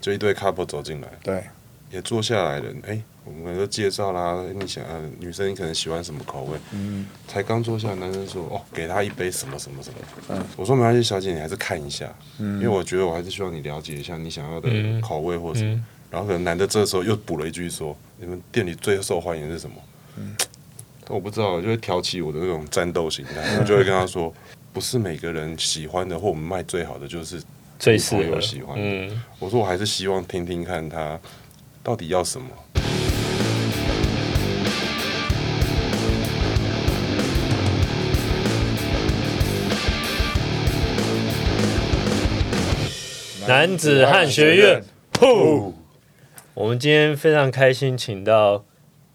就一对 couple 走进来，对，也坐下来了，哎、我们可能就介绍啦，你想呃女生你可能喜欢什么口味？嗯，才刚坐下，男生说哦，给他一杯什么什么什么。嗯我说没关系，小姐，你还是看一下，嗯因为我觉得我还是希望你了解一下你想要的嗯口味或什么。嗯然后可能男的这时候又补了一句说：“你们店里最受欢迎的是什么？”嗯但我不知道，就会挑起我的那种战斗心态，我就会跟他说：“ 不是每个人喜欢的或我们卖最好的就是最适合女朋友喜欢。嗯，我说：“我还是希望听听看他到底要什么。”男子汉学院，噗！我们今天非常开心，请到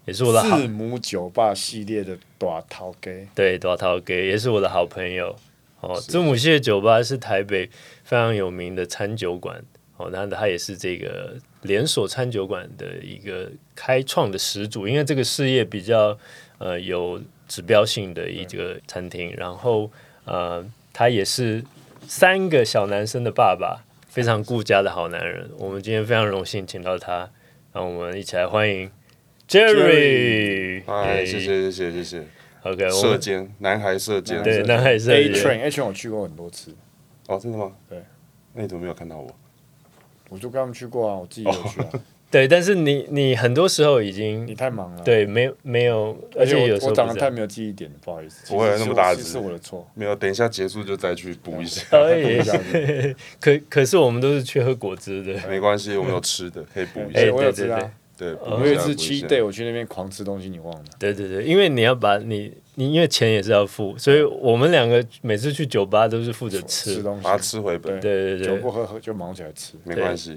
也是我的好字母酒吧系列的大头哥，对多涛哥，也是我的好朋友。哦，字母系的酒吧是台北非常有名的餐酒馆。哦，那他也是这个连锁餐酒馆的一个开创的始祖，因为这个事业比较呃有指标性的一个餐厅。然后呃，他也是三个小男生的爸爸，非常顾家的好男人。我们今天非常荣幸请到他，让我们一起来欢迎 Jerry。哎，耶谢谢谢谢谢谢。OK，射箭，男孩射箭。对，那还是 A Train A Train 我去过很多次，哦，真的吗？对。那你怎么没有看到我？我就跟他们去过啊，我自己有去啊。对，但是你你很多时候已经你太忙了，，对没没有，而而且且有时候我我长得太没有记忆点了，不好意思。不会那么大其实是我的错。没有，等一下结束就再去补一下。哎补一下可可是我们都是去喝果汁的，没关系，我们有吃的，可以补一哎下。我有对对知道，对，补我有一次下补下七 day 我去那边狂吃东西，你忘了？对对对，因为你要把你你因为钱也是要付，所以我们两个每次去酒吧都是负责吃。吃东西把它，吃回本，对对对酒不，喝喝就忙起来吃。没关系。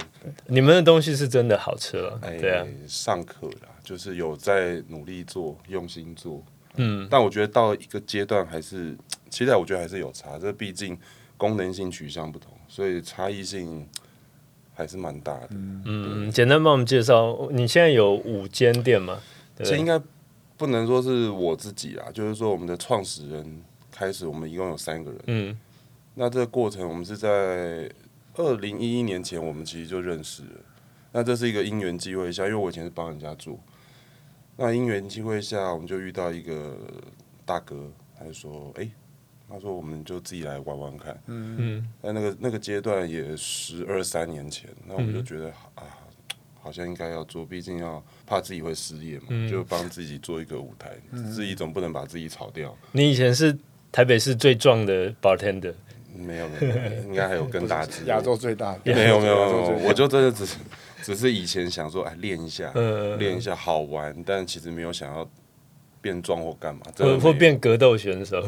你们的东西是真的好吃了，哎对啊，，上课啦，就是有在努力做，用心做。嗯，但我觉得到一个阶段还是，期待我觉得还是有差。这毕竟功能性取向不同，所以差异性还是蛮大的。嗯，简单帮我们介绍，你现在有五间店吗？对这应该不能说是我自己啊，就是说我们的创始人开始，我们一共有三个人。嗯那这个过程，我们是在二零一一年前，我们其实就认识了。那这是一个因缘机会下，因为我以前是帮人家做，那因缘机会下，我们就遇到一个大哥，他就说：“哎、他说我们就自己来玩玩看。”嗯。嗯。在那个那个阶段也十二三年前，那我们就嗯觉得、啊，好像应该要做，毕竟要怕自己会失业嘛，嗯。就帮自己做一个舞台，自己总不能把自己炒掉。你以前是台北市最壮的 bartender，没有没有，没有应该还有更大 只。亚洲最大。的，没有没有没有，我就真的只是只是以前想说，哎，练一下，嗯，练一下好玩，但其实没有想要变壮或干嘛，真的或或变格斗选手，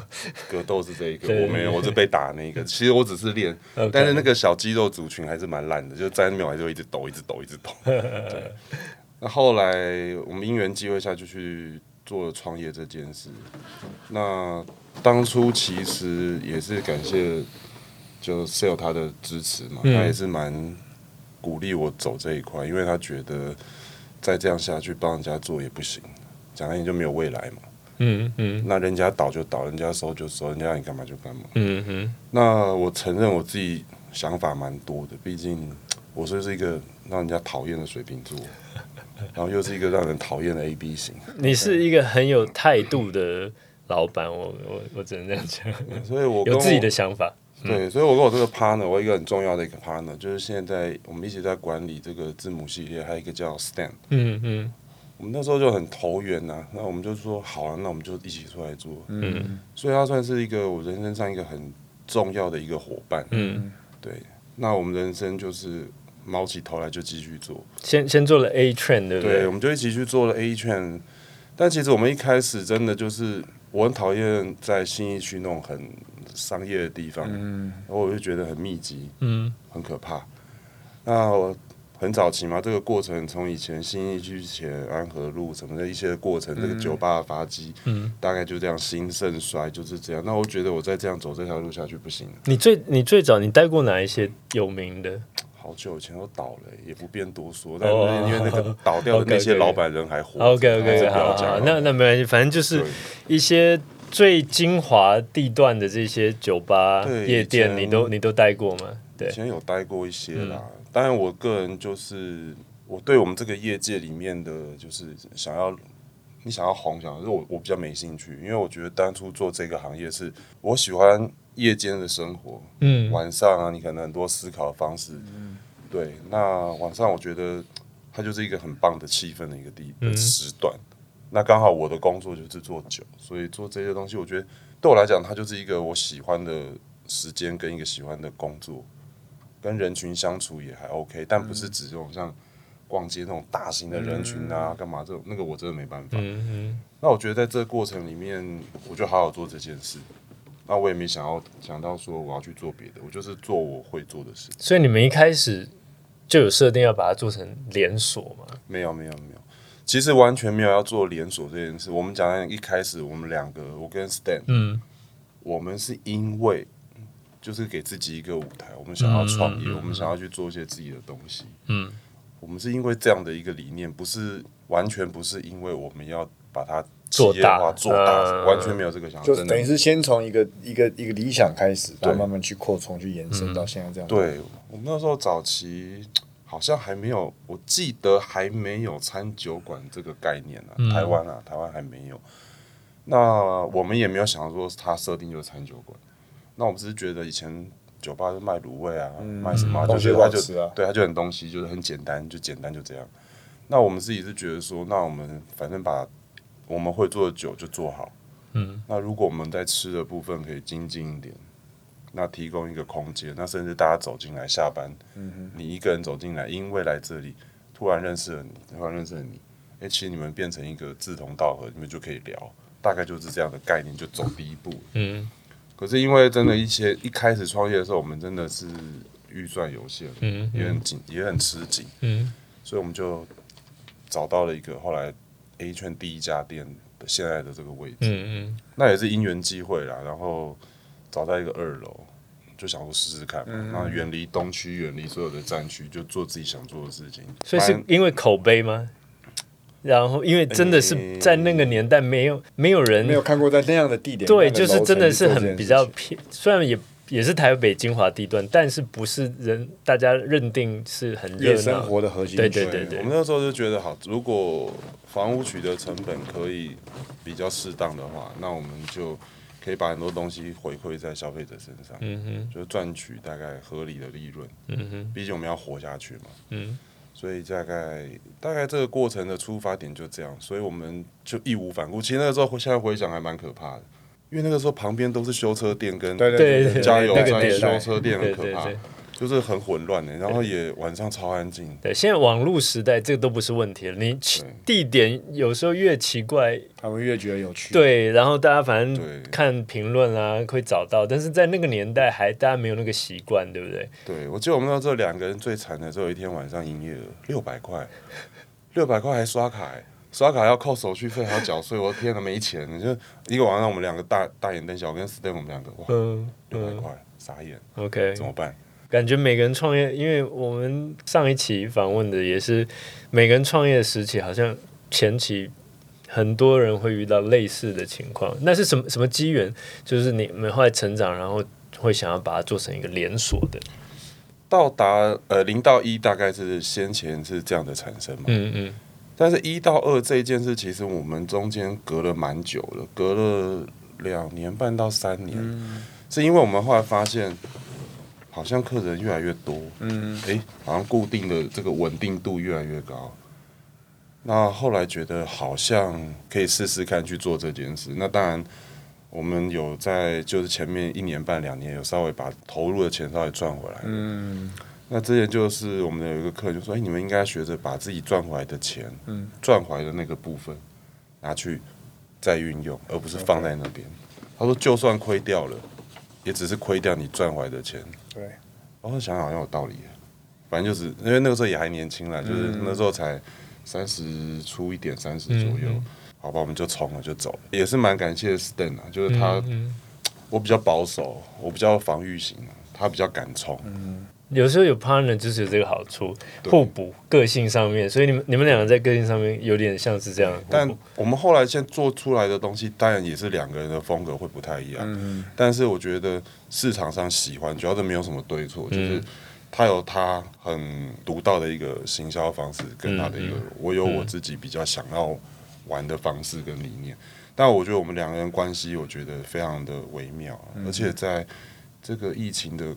格斗是这一个，我没有，我是被打那一个。其实我只是练但是那个小肌肉族群还是蛮烂的，就在那边我还是会一直抖，一直抖，一直抖。对。那后来我们因缘机会下就去做了创业这件事。那当初其实也是感谢就 Sale 他的支持嘛，嗯他也是蛮鼓励我走这一块，因为他觉得再这样下去帮人家做也不行，讲难听就没有未来嘛。嗯嗯那人家倒就倒，人家收就收，人家让你干嘛就干嘛。嗯哼，那我承认我自己想法蛮多的，毕竟我就是一个让人家讨厌的水瓶座，然后又是一个让人讨厌的 A B 型，你是一个很有态度的老板，我我我只能这样讲，所以我我有自己的想法。对，所以我跟我这个 partner，我有一个很重要的一个 partner，就是现在我们一起在管理这个字母系列，还有一个叫 Stan。嗯嗯我们那时候就很投缘呐、那我们就说好啊，那我们就一起出来做。嗯所以他算是一个我人生上一个很重要的一个伙伴。嗯，对，那我们人生就是猫起头来就继续做。先先做了 A train，对不对，对我？们就一起去做了 A 券，但其实我们一开始真的就是我很讨厌在新一区那种很商业的地方，嗯，然后我就觉得很密集，嗯很可怕。那我很早期嘛，这个过程从以前新义区前安和路什么的一些过程，这个酒吧的发迹，嗯，大概就这样兴盛衰就是这样。那我觉得我再这样走这条路下去不行了，你最你最早你待过哪一些有名的？好久以前都倒了，也不便多说。但因为那个倒掉的 那些老板人还活着 OK 还 OK，那那没关系，反正就是一些最精华地段的这些酒吧夜店，你都你都待过吗？对以，前有待过一些啦，当然我个人就是我对我们这个业界里面的，就是想要你想要红，想要是我我比较没兴趣，因为我觉得当初做这个行业是我喜欢夜间的生活，嗯。晚上啊，你可能很多思考的方式，嗯。对，那晚上我觉得它就是一个很棒的气氛的一个地的时段。那刚好我的工作就是做酒，所以做这些东西，我觉得对我来讲，它就是一个我喜欢的时间跟一个喜欢的工作，跟人群相处也还 OK，但不是指这种像逛街那种大型的人群啊，干嘛这种那个我真的没办法。嗯嗯那我觉得在这个过程里面，我就好好做这件事。那我也没想要想到说我要去做别的，我就是做我会做的事。所以你们一开始就有设定要把它做成连锁吗？没有没有没有，其实完全没有要做连锁这件事。我们讲的一开始，我们两个，我跟 Stan，嗯我们是因为就是给自己一个舞台，我们想要创业，嗯嗯嗯我们想要去做一些自己的东西。嗯我们是因为这样的一个理念，不是完全不是因为我们要把它做大做大，嗯完全没有这个想法。就等于是先从一个一个一个理想开始，然后对慢慢去扩充、去延伸到现在这样。，对我们那时候早期好像还没有，我记得还没有餐酒馆这个概念啊，台湾啊，台湾还没有。那我们也没有想说它设定就是餐酒馆，那我们只是觉得以前酒吧是卖卤味啊，卖什么啊、东西就觉得它就好吃啊对，它就很东西，就是很简单，就简单就这样。那我们自己是觉得说，那我们反正把我们会做的酒就做好。嗯，那如果我们在吃的部分可以精进一点，那提供一个空间，那甚至大家走进来下班，嗯你一个人走进来，因为来这里突然认识了你，突然认识了你，哎、其实你们变成一个志同道合，你们就可以聊，大概就是这样的概念，就走第一步。嗯可是因为真的，一些一开始创业的时候，我们真的是预算有限，嗯也很紧，也很吃紧，嗯所以我们就找到了一个后来 A 圈第一家店的现在的这个位置。嗯嗯，那也是因缘际会啦，然后找到一个二楼，就想说试试看嘛。嗯那远离东区，远离所有的战区，就做自己想做的事情。所以是因为口碑吗？然后因为真的是在那个年代没有没有人没有看过在那样的地点，对，就是真的是很比较偏，虽然也也是台北精华地段，但是不是人大家认定是很热夜生闹。活的核心对区对对我们那时候就觉得好，如果房屋取得成本可以比较适当的话，那我们就可以把很多东西回馈在消费者身上，嗯哼，就赚取大概合理的利润。嗯哼，毕竟我们要活下去嘛。嗯，所以大概大概这个过程的出发点就这样，所以我们就义无反顾。其实那个时候现在回想还蛮可怕的，因为那个时候旁边都是修车店跟加油站、修车店很可怕就是很混乱的，然后也晚上超安静。对，现在网络时代这个都不是问题了。你地点有时候越奇怪，他们越觉得有趣。，对，然后大家反正对看评论啊会找到，但是在那个年代还大家没有那个习惯，对不对？对，我记得我们那时候两个人最惨的时候，一天晚上营业额六百块，六百块还刷卡、欸，刷卡要扣手续费，还要缴税，我的天哪，没钱！你就一个晚上，我们两个大大眼瞪小，我跟 Stan 我们两个哇，六百块，傻眼，，OK，怎么办？感觉每个人创业，因为我们上一期访问的也是每个人创业时期，好像前期很多人会遇到类似的情况。那是什么什么机缘？就是你们后来成长，然后会想要把它做成一个连锁的。到达呃零到一大概是先前是这样的产生嘛，嗯嗯但是一到二这一件事，其实我们中间隔了蛮久了，隔了两年半到三年，是因为我们后来发现，好像客人越来越多，嗯，诶，好像固定的这个稳定度越来越高。那后来觉得好像可以试试看去做这件事。那当然，我们有在就是前面一年半两年有稍微把投入的钱稍微赚回来。嗯，那之前就是我们有一个客人就说：“哎、你们应该学着把自己赚回来的钱，嗯赚回来的那个部分拿去再运用，而不是放在那边。他说：“就算亏掉了，也只是亏掉你赚回来的钱。”对，然后想想好像有道理，反正就是因为那个时候也还年轻啦，就是那时候才三十出一点，三十左右。嗯。好吧，我们就冲了，就走了，也是蛮感谢 Stan 啊，就是他，我比较保守，我比较防御型啊，他比较敢冲，有时候有 partner 就是有这个好处，互补个性上面，所以你们你们两个在个性上面有点像是这样。但我们后来现在做出来的东西，当然也是两个人的风格会不太一样。嗯，但是我觉得市场上喜欢，主要是没有什么对错，就是他有他很独到的一个行销方式，跟他的一个，我有我自己比较想要玩的方式跟理念。但我觉得我们两个人关系，我觉得非常的微妙，而且在这个疫情的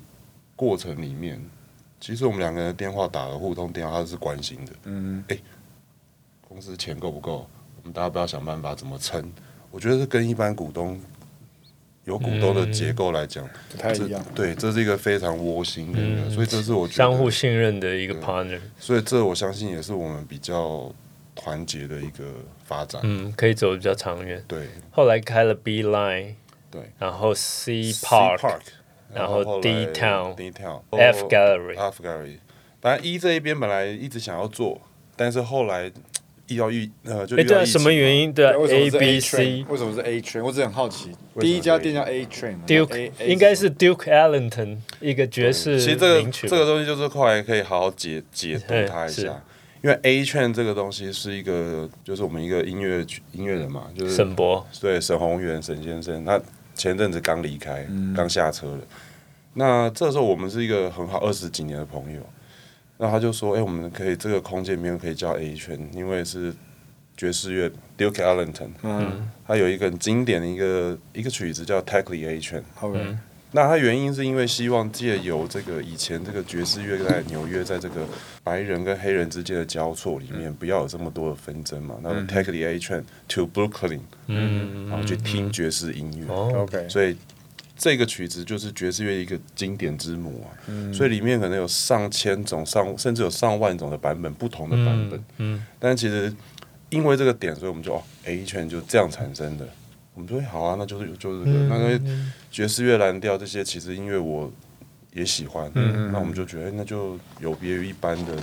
过程里面，其实我们两个人电话打了互通电话，他是关心的。嗯，哎，公司钱够不够？我们大家不要想办法怎么撑。我觉得是跟一般股东有股东的结构来讲不太一样。对，这是一个非常窝心的，所以这是我相互信任的一个 partner。所以这我相信也是我们比较团结的一个发展。嗯，可以走比较长远。对，后来开了 B Line，对，然后 C Park，然后 D Town，D Town，F Gallery，F Gallery。反正一这一边本来一直想要做，但是后来。遇到遇呃，就遇到啊，什么原因对 A B C？为什么是 A Train？我只很好奇，第一家店叫 A Train，Duke 应该是 Duke Ellington 一个爵士。其实这个这个东西就是后来可以好好解解读它一下，因为 A Train 这个东西是一个，就是我们一个音乐音乐人嘛，就是沈博，对，沈宏源沈先生，他前阵子刚离开，刚下车了。那这时候我们是一个很好二十几年的朋友。那他就说：“哎，我们可以这个空间里面可以叫 A 圈，因为是爵士乐 Duke Ellington，嗯，他有一个很经典的一个一个曲子叫 Techly A 圈。OK，那它原因是因为希望借由这个以前这个爵士乐在纽约在这个白人跟黑人之间的交错里面，不要有这么多的纷争嘛。那么 take the A train to Brooklyn，嗯，然后去听爵士音乐。OK，所以。”这个曲子就是爵士乐一个经典之母啊，所以里面可能有上千种、上甚至有上万种的版本，不同的版本。嗯，但其实因为这个点，所以我们就哦，A 圈就这样产生的。我们说好啊，那就是就是那个爵士乐蓝调这些，其实音乐我也喜欢。嗯那我们就觉得那就有别于一般的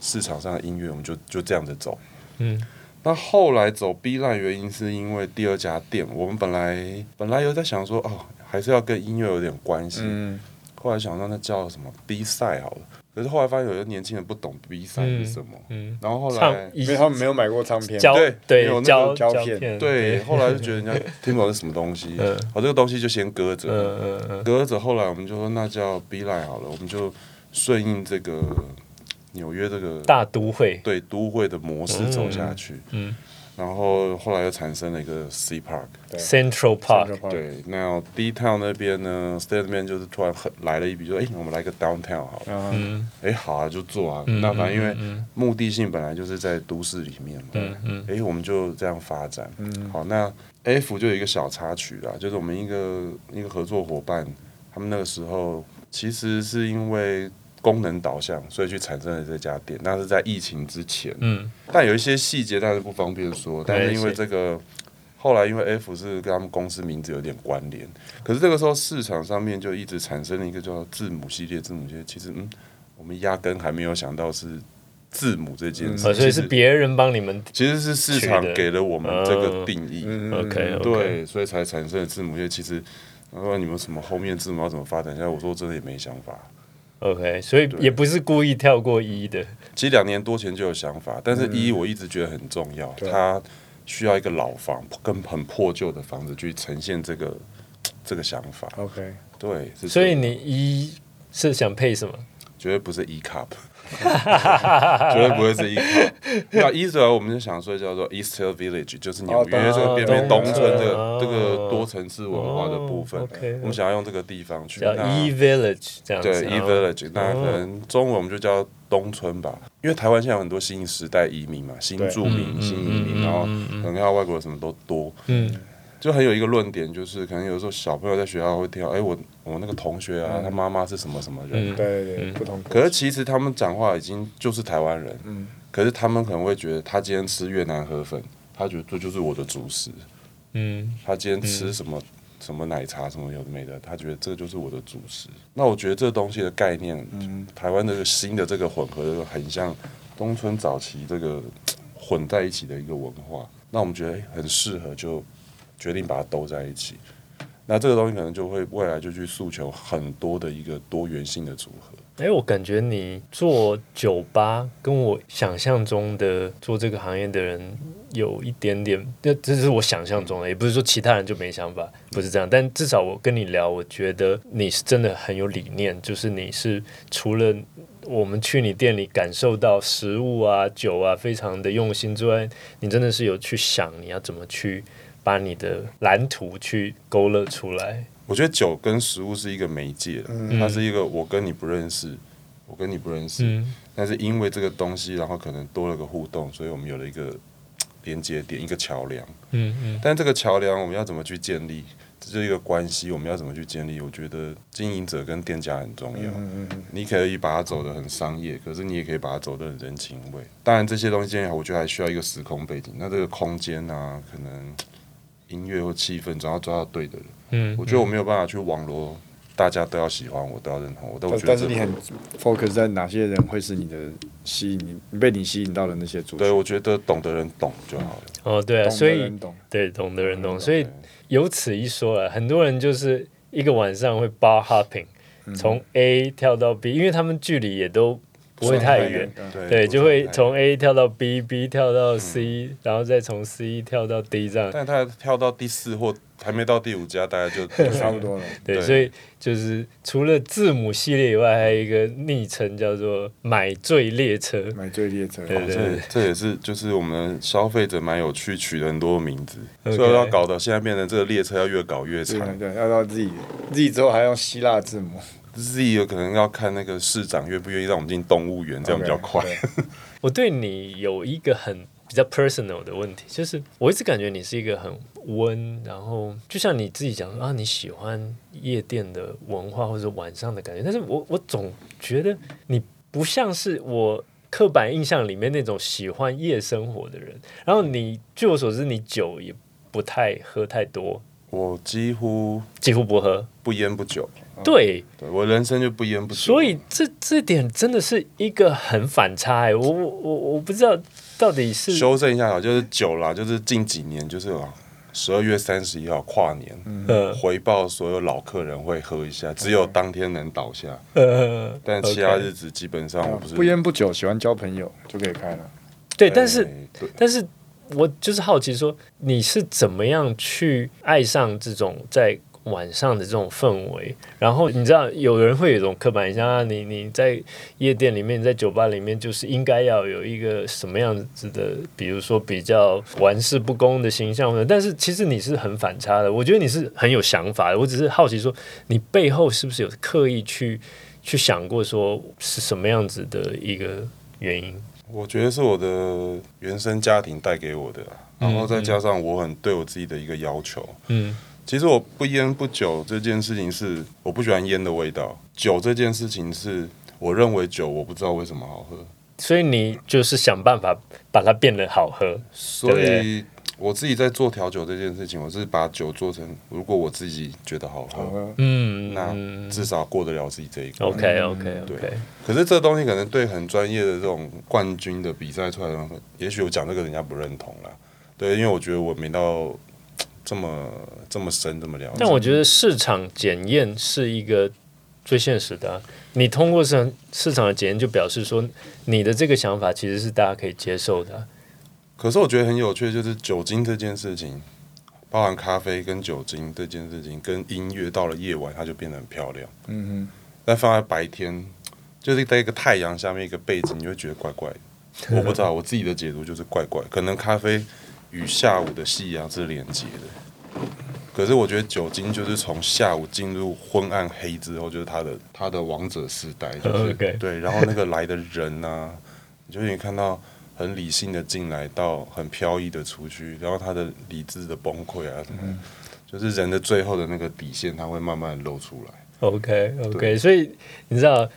市场上的音乐，我们就就这样子走。嗯。那后来走 B 站原因是因为第二家店，我们本来本来有在想说哦。还是要跟音乐有点关系。后来想到那叫什么 B 赛好了，可是后来发现有些年轻人不懂 B 赛是什么。嗯，然后后来因为他们没有买过唱片，对对，有那个胶片，对。后来就觉得人家 听不懂是什么东西，好，这个东西就先搁着。嗯嗯嗯，搁着。后来我们就说那叫 B Live 好了，我们就顺应这个纽约这个大都会，对都会的模式走下去。嗯。然后后来又产生了一个 C Park，Central Park，对，那 D Town 那边呢，State 那边就是突然很来了一笔，就哎，我们来个 Downtown 好了，嗯，哎好啊，就做啊，那反正因为目的性本来就是在都市里面嘛，嗯嗯，哎，我们就这样发展，嗯，好，那 F 就有一个小插曲啦，就是我们一个一个合作伙伴，他们那个时候其实是因为。功能导向，所以去产生了这家店。那是在疫情之前，嗯，但有一些细节，但是不方便说。但是因为这个，后来因为 F 是跟他们公司名字有点关联，可是这个时候市场上面就一直产生了一个叫字母系列。字母系列其实，嗯，我们压根还没有想到是字母这件事，所以是别人帮你们，其实是市场给了我们这个定义。OK，对，所以才产生了字母。因为其实，然后你们什么后面字母要怎么发展？现在我说真的也没想法。OK，所以也不是故意跳过一的。其实两年多前就有想法，但是一我一直觉得很重要，它需要一个老房跟很破旧的房子去呈现这个 这个想法。OK，对，所以你一是想配什么？绝对不是 E cup。绝对不会是一个。那伊斯兰我们就想说叫做 East Village，就是纽约这个边边东村这个这个多层次文化的部分。我们想要用这个地方去。叫 E Village 这样子。对 E Village，那可能中文我们就叫东村吧。因为台湾现在有很多新时代移民嘛，新住民、新移民，然后可能要外国人什么都多。嗯。就很有一个论点，就是可能有时候小朋友在学校会听到，哎，我我那个同学啊，他妈妈是什么什么人？对对，不同。可是其实他们讲话已经就是台湾人，嗯。可是他们可能会觉得，他今天吃越南河粉，他觉得这就是我的主食，嗯。他今天吃什么什么奶茶什么有的没的，他觉得这就是我的主食。那我觉得这东西的概念，嗯，台湾这个新的这个混合，很像东村早期这个混在一起的一个文化。那我们觉得很适合就。决定把它兜在一起，那这个东西可能就会未来就去诉求很多的一个多元性的组合。哎，我感觉你做酒吧跟我想象中的做这个行业的人有一点点，这这是我想象中的，也不是说其他人就没想法，不是这样。但至少我跟你聊，我觉得你是真的很有理念，就是你是除了我们去你店里感受到食物啊、酒啊非常的用心之外，你真的是有去想你要怎么去把你的蓝图去勾勒出来。我觉得酒跟食物是一个媒介了，它是一个我跟你不认识，我跟你不认识，嗯但是因为这个东西，然后可能多了个互动，所以我们有了一个连接点，一个桥梁。嗯嗯但这个桥梁我们要怎么去建立？这是一个关系，我们要怎么去建立？我觉得经营者跟店家很重要。嗯嗯你可以把它走得很商业，可是你也可以把它走得很人情味。当然这些东西建立好，我觉得还需要一个时空背景。那这个空间啊，可能音乐或气氛，总要抓到对的人。嗯，我觉得我没有办法去网罗大家都要喜欢我，都要认同我，但我觉得这但是你很 focus 在哪些人会是你的吸引你，被你吸引到的那些族对，我觉得懂的人懂就好了。哦对啊，所以懂。对懂的人懂，所以对有此一说啊，很多人就是一个晚上会 bar hopping，从 A 跳到 B，因为他们距离也都不会太远，对就会从 A 跳到 B，B 跳到 C，、然后再从 C 跳到 D 这样。但他跳到第四或还没到第五家，大家 就差不多了。对，所以就是除了字母系列以外，还有一个昵称叫做“买醉列车。买醉列车，对对这这也是就是我们消费者蛮有趣，取了很多名字。所以要搞到现在变成这个列车要越搞越长。对对，要到 Z，Z 之后还用希腊字母，Z 有可能要看那个市长愿不愿意让我们进动物园，这样比较快。OK，对”。我对你有一个很比较 personal 的问题，就是我一直感觉你是一个很温，然后就像你自己讲啊，你喜欢夜店的文化或者晚上的感觉，但是我我总觉得你不像是我。刻板印象里面那种喜欢夜生活的人，然后你据我所知，你酒也不太喝太多，我几乎几乎不喝。不烟不酒，对，对我人生就不烟不酒。所以这这点真的是一个很反差哎，我我我我不知道到底是修正一下好，就是酒啦，就是近几年就是十二月三十一号跨年，嗯回报所有老客人会喝一下，只有当天能倒下，呃，但其他日子基本上我不是不烟不酒，喜欢交朋友就可以开了。对，但是但是我就是好奇说，你是怎么样去爱上这种在晚上的这种氛围？然后你知道，有人会有一种刻板印象啊，你你在夜店里面，你在酒吧里面，就是应该要有一个什么样子的，比如说比较玩世不恭的形象。但是其实你是很反差的，我觉得你是很有想法的。我只是好奇说，你背后是不是有刻意去去想过，说是什么样子的一个原因？我觉得是我的原生家庭带给我的啊，然后再加上我很对我自己的一个要求。嗯其实我不烟不酒这件事情是我不喜欢烟的味道，酒这件事情是我认为酒我不知道为什么好喝，所以你就是想办法把它变得好喝。所以我自己在做调酒这件事情，我是把酒做成如果我自己觉得好喝，嗯，那至少过得了自己这一关。OK OK OK 可是这东西可能对很专业的这种冠军的比赛出来的人，也许我讲这个人家不认同啦。对，因为我觉得我没到这么这么深这么了解。但我觉得市场检验是一个最现实的啊、你通过市场市场的检验，就表示说你的这个想法其实是大家可以接受的啊。可是我觉得很有趣，就是酒精这件事情，包含咖啡跟酒精这件事情，跟音乐到了夜晚它就变得很漂亮。嗯但放在白天，就是在一个太阳下面一个背景，你会觉得怪怪的。我不知道，我自己的解读就是怪怪，可能咖啡与下午的夕阳是连接的。可是我觉得酒精就是从下午进入昏暗黑之后，就是他的他的王者时代，就是 OK 对，然后那个来的人呢、你就你看到很理性的进来，到很飘逸的出去，然后他的理智的崩溃啊什么的，就是人的最后的那个底线，他会慢慢露出来。OK OK，所以你知道，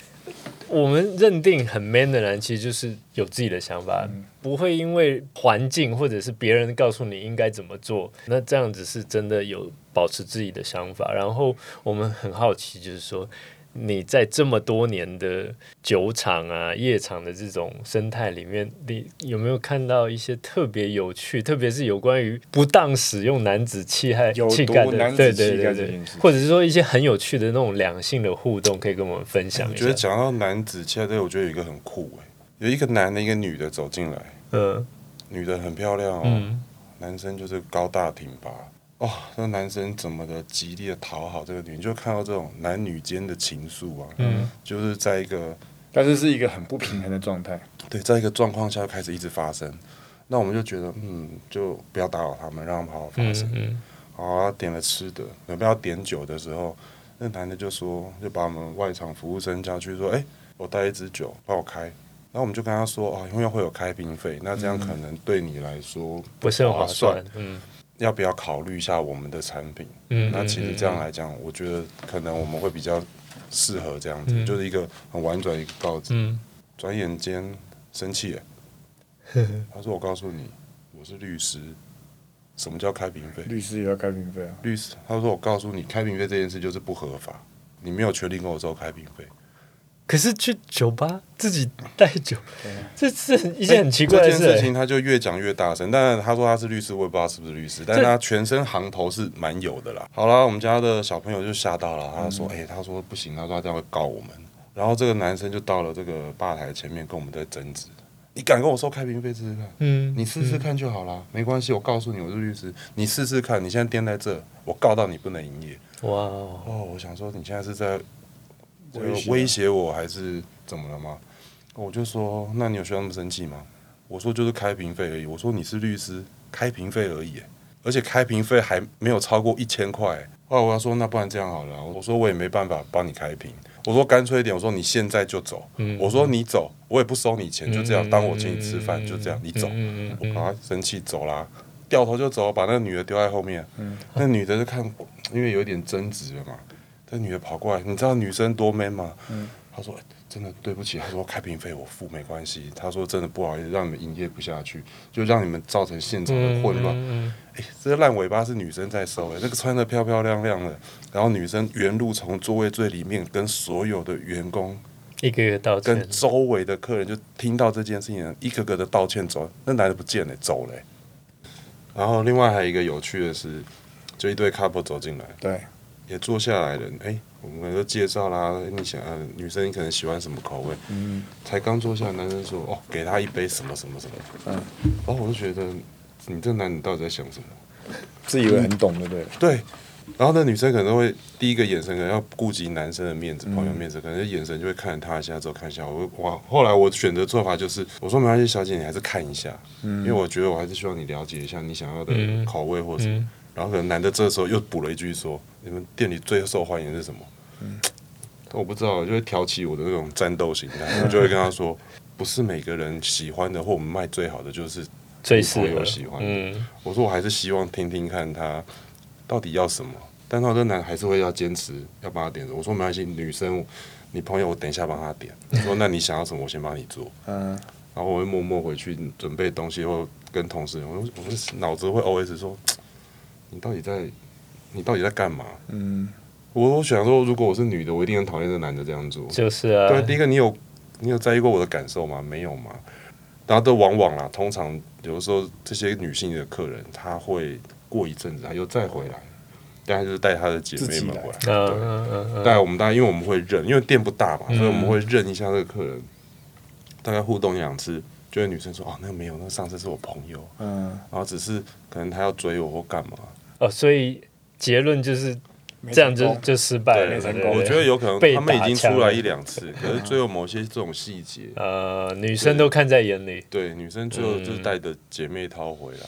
我们认定很 man 的人，其实就是有自己的想法，不会因为环境或者是别人告诉你应该怎么做，那这样子是真的有保持自己的想法。然后我们很好奇，就是说你在这么多年的酒厂啊、夜场的这种生态里面，你有没有看到一些特别有趣，特别是有关于不当使用男子气概、有气概的，对对对对。或者是说一些很有趣的那种两性的互动，可以跟我们分享一下。我觉得。讲到男子气概这个，我觉得有一个很酷哎、有一个男的，一个女的走进来，嗯。女的很漂亮哦，嗯。男生就是高大挺拔。哦，那男生怎么的极力的讨好这个女，人就看到这种男女间的情愫啊，嗯就是在一个但是是一个很不平衡的状态。对，在一个状况下开始一直发生，那我们就觉得，嗯，就不要打扰他们，让他们好好发嗯生。嗯好、啊，点了吃的，准备要点酒的时候，那男的就说，就把我们外场服务生叫去说，哎、我带一支酒，帮我开。然后我们就跟他说，哦，因为会有开瓶费，那这样可能对你来说不是很划算，嗯要不要考虑一下我们的产品？嗯，那其实这样来，来讲，我觉得可能我们会比较适合这样子，嗯就是一个很婉转的一个告知。嗯转眼间生气了，他说：“我告诉你，我是律师，什么叫开瓶费？律师也要开瓶费啊，律师，他说我告诉你，开瓶费这件事就是不合法，你没有权利跟我收开瓶费。可是去酒吧自己带酒，这是一件很奇怪的事、欸。这件事情他就越讲越大声，但是他说他是律师，我也不知道是不是律师，但是他全身行头是蛮有的啦。好啦，我们家的小朋友就吓到了，他说：“哎、他说不行，他说他这样会告我们。”然后这个男生就到了这个吧台前面跟我们在争执：“你敢跟我收开瓶费试试看？嗯，你试试看就好啦，没关系，我告诉你我是律师，你试试看。你现在颠在这，我告到你不能营业。”哇哦，哦，我想说你现在是在这个威胁威胁我还是怎么了吗？我就说，那你有需要那么生气吗？我说就是开瓶费而已。我说你是律师，开瓶费而已，而且开瓶费还没有超过一千块。后来我要说，那不然这样好了，我说我也没办法帮你开瓶。我说干脆一点，我说你现在就走。嗯我说你走，我也不收你钱，就这样，嗯当我请你吃饭，就这样，你走。嗯嗯嗯我把他生气走啦，掉头就走，把那个女的丢在后面。那女的就看，因为有一点争执了嘛，这女的跑过来，你知道女生多 man 吗？她说、哎真的对不起，她说开瓶费我付没关系。她说真的不好意思，让你们营业不下去，就让你们造成现场的混乱。嗯哎、这个烂尾巴是女生在收、哎，那个穿的漂漂亮亮的，然后女生原路从座位最里面跟所有的员工一个一个道歉。跟，周围的客人就听到这件事情，一个个的道歉走，那男的不见了，走了。欸、然后另外还有一个有趣的是，就一对 couple 走进来，对，也坐下来了，哎、我们都介绍啦，你想呃女生你可能喜欢什么口味？嗯，才刚坐下，男生说哦，给他一杯什么什么什么，嗯然后我就觉得你这男的到底在想什么？自以为很懂，对不对？对。然后那女生可能会第一个眼神可能要顾及男生的面子、朋友面子，可能眼神就会看他一下，之后看一下我。我后来我选择做法就是，我说没关系，小姐你还是看一下，因为我觉得我还是希望你了解一下你想要的嗯口味或什么。嗯然后可能男的这时候又补了一句说：“你们店里最受欢迎的是什么？”嗯我不知道，就会挑起我的那种战斗心态，我就会跟他说：“不是每个人喜欢的或我们卖最好的就是最适合喜欢的嗯我说我还是希望听听看他到底要什么，但他这男还是会要坚持要帮他点。我说没关系，女生你朋友我等一下帮他点。我说那你想要什么，我先帮你做。嗯，然后我会默默回去准备东西，或跟同事，我我的脑子会 OS 说，你到底在你到底在干嘛？嗯，我我想说，如果我是女的，我一定很讨厌这男的这样做。就是啊，对，第一个你有你有在意过我的感受吗？没有嘛。然后都往往啦，通常有的时候这些女性的客人，她会过一阵子，她又再回来，但她就是带她的姐妹们回来，嗯对，嗯嗯嗯，带我们大家因为我们会认，因为店不大嘛，嗯。所以我们会认一下这个客人，大概互动一两次，就会女生说哦，那个没有，那个上次是我朋友，嗯，然后只是可能他要追我或干嘛，哦，所以结论就是这样就就失败了，我觉得有可能被他们已经出来一两次，可是最后某些这种细节，呃，女生都看在眼里。对女生最后嗯就是带着姐妹淘回来。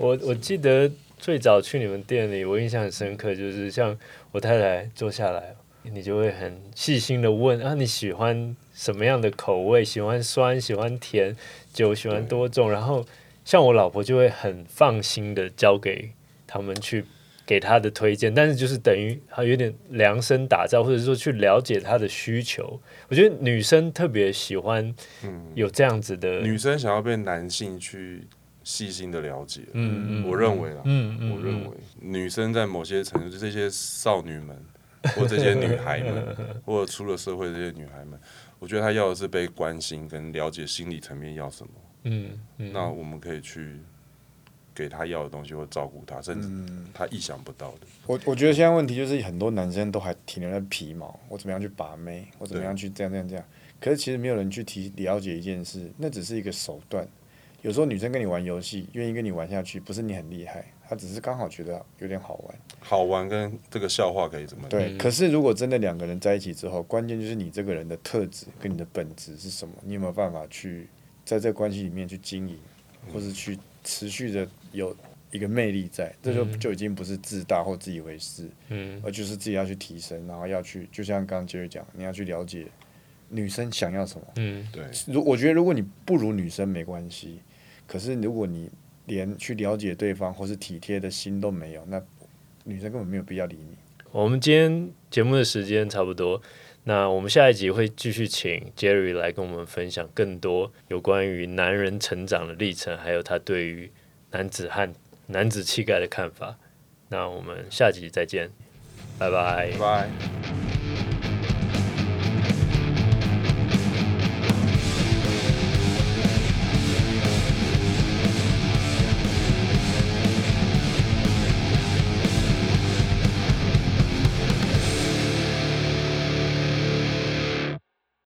我我记得最早去你们店里，我印象很深刻，就是像我太太坐下来，你就会很细心的问啊，你喜欢什么样的口味？喜欢酸，喜欢甜，酒喜欢多重？然后像我老婆就会很放心的交给他们去。给他的推荐，但是就是等于他有点量身打造，或者说去了解他的需求。我觉得女生特别喜欢嗯，有这样子的，女生想要被男性去细心的了解，嗯嗯，我认为啦，嗯嗯，我认为女生在某些程度，就这些少女们，或这些女孩们，或者出了社会这些女孩们，我觉得她要的是被关心跟了解心理层面要什么。嗯嗯，那我们可以去给他要的东西，或照顾他，甚至他，意想不到的。我我觉得现在问题就是很多男生都还停留在皮毛，我怎么样去把妹，我怎么样去这样这样这样。可是其实没有人去提了解一件事，那只是一个手段。有时候女生跟你玩游戏，愿意跟你玩下去，不是你很厉害，她只是刚好觉得有点好玩。好玩跟这个笑话可以怎么？对，嗯可是如果真的两个人在一起之后，关键就是你这个人的特质跟你的本质是什么，你有没有办法去在这个关系里面去经营，或是去持续的有一个魅力在，这就嗯就已经不是自大或自以为是，嗯而就是自己要去提升，然后要去，就像刚刚杰瑞讲，你要去了解女生想要什么。嗯对，如我觉得如果你不如女生没关系，可是如果你连去了解对方或是体贴的心都没有，那女生根本没有必要理你。我们今天节目的时间差不多，那我们下一集会继续请 Jerry 来跟我们分享更多有关于男人成长的历程，还有他对于男子汉、男子气概的看法。那我们下集再见，拜拜拜拜。